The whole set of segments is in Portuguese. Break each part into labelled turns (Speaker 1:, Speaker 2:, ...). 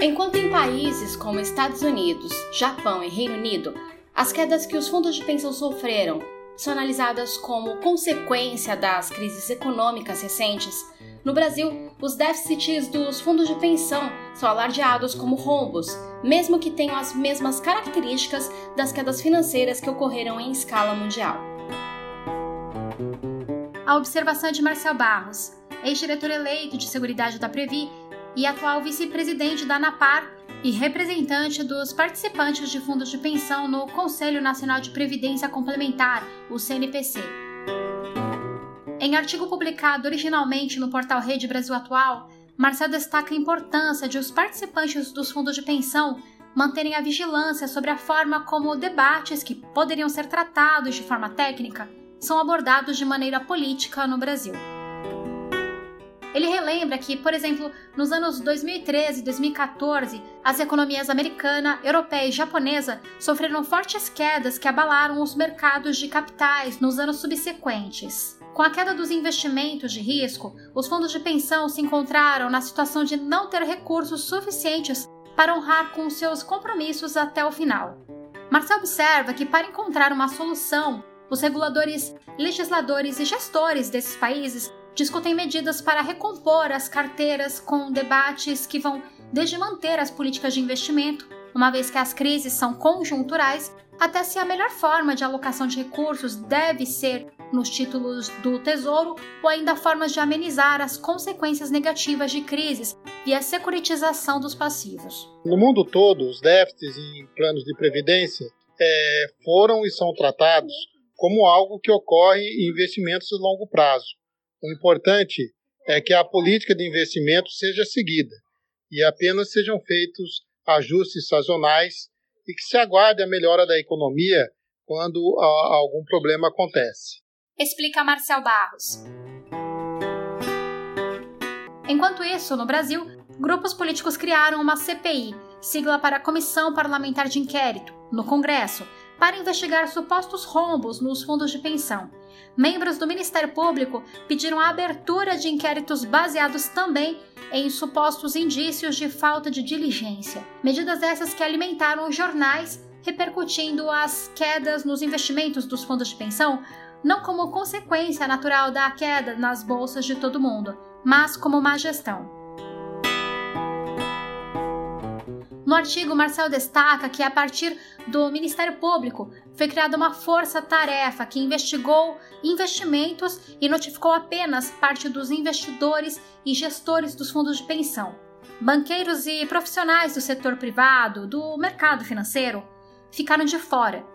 Speaker 1: Enquanto em países como Estados Unidos, Japão e Reino Unido, as quedas que os fundos de pensão sofreram são analisadas como consequência das crises econômicas recentes, no Brasil, os déficits dos fundos de pensão são alardeados como rombos, mesmo que tenham as mesmas características das quedas financeiras que ocorreram em escala mundial.
Speaker 2: A observação é de Marcel Barros, ex-diretor eleito de Seguridade da Previ e atual vice-presidente da ANAPAR e representante dos participantes de fundos de pensão no Conselho Nacional de Previdência Complementar, o CNPC. Em artigo publicado originalmente no portal Rede Brasil Atual, Marcel destaca a importância de os participantes dos fundos de pensão manterem a vigilância sobre a forma como debates que poderiam ser tratados de forma técnica são abordados de maneira política no Brasil. Ele relembra que, por exemplo, nos anos 2013 e 2014, as economias americana, europeia e japonesa sofreram fortes quedas que abalaram os mercados de capitais nos anos subsequentes. Com a queda dos investimentos de risco, os fundos de pensão se encontraram na situação de não ter recursos suficientes para honrar com seus compromissos até o final. Marcel observa que, para encontrar uma solução, os reguladores, legisladores e gestores desses países discutem medidas para recompor as carteiras com debates que vão desde manter as políticas de investimento, uma vez que as crises são conjunturais, até se a melhor forma de alocação de recursos deve ser nos títulos do Tesouro ou ainda formas de amenizar as consequências negativas de crises via securitização dos passivos.
Speaker 3: No mundo todo, os déficits em planos de previdência é, foram e são tratados como algo que ocorre em investimentos de longo prazo o importante é que a política de investimento seja seguida e apenas sejam feitos ajustes sazonais e que se aguarde a melhora da economia quando algum problema acontece.
Speaker 2: Explica Marcel Barros. Enquanto isso, no Brasil, grupos políticos criaram uma CPI, sigla para Comissão Parlamentar de Inquérito, no Congresso, para investigar supostos rombos nos fundos de pensão. Membros do Ministério Público pediram a abertura de inquéritos baseados também em supostos indícios de falta de diligência. Medidas essas que alimentaram os jornais, repercutindo as quedas nos investimentos dos fundos de pensão, não como consequência natural da queda nas bolsas de todo mundo, mas como má gestão. No artigo, Marcel destaca que a partir do Ministério Público foi criada uma força-tarefa que investigou investimentos e notificou apenas parte dos investidores e gestores dos fundos de pensão. Banqueiros e profissionais do setor privado, do mercado financeiro, ficaram de fora.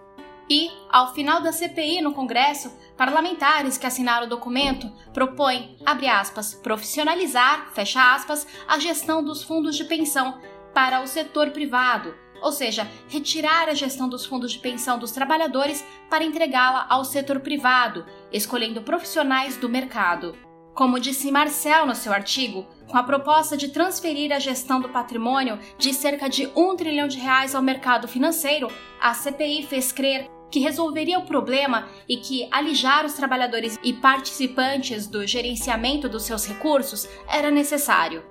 Speaker 1: E, ao final da CPI no Congresso, parlamentares que assinaram o documento propõem, abre aspas, profissionalizar, fecha aspas, a gestão dos fundos de pensão para o setor privado, ou seja, retirar a gestão dos fundos de pensão dos trabalhadores para entregá-la ao setor privado, escolhendo profissionais do mercado. Como disse Marcel no seu artigo, com a proposta de transferir a gestão do patrimônio de cerca de um trilhão de reais ao mercado financeiro, a CPI fez crer que resolveria o problema e que alijar os trabalhadores e participantes do gerenciamento dos seus recursos era necessário.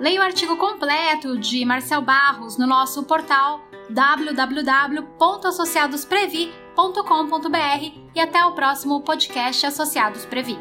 Speaker 2: Leia o artigo completo de Marcel Barros no nosso portal www.associadosprevi.com.br e até o próximo podcast Associados Previ.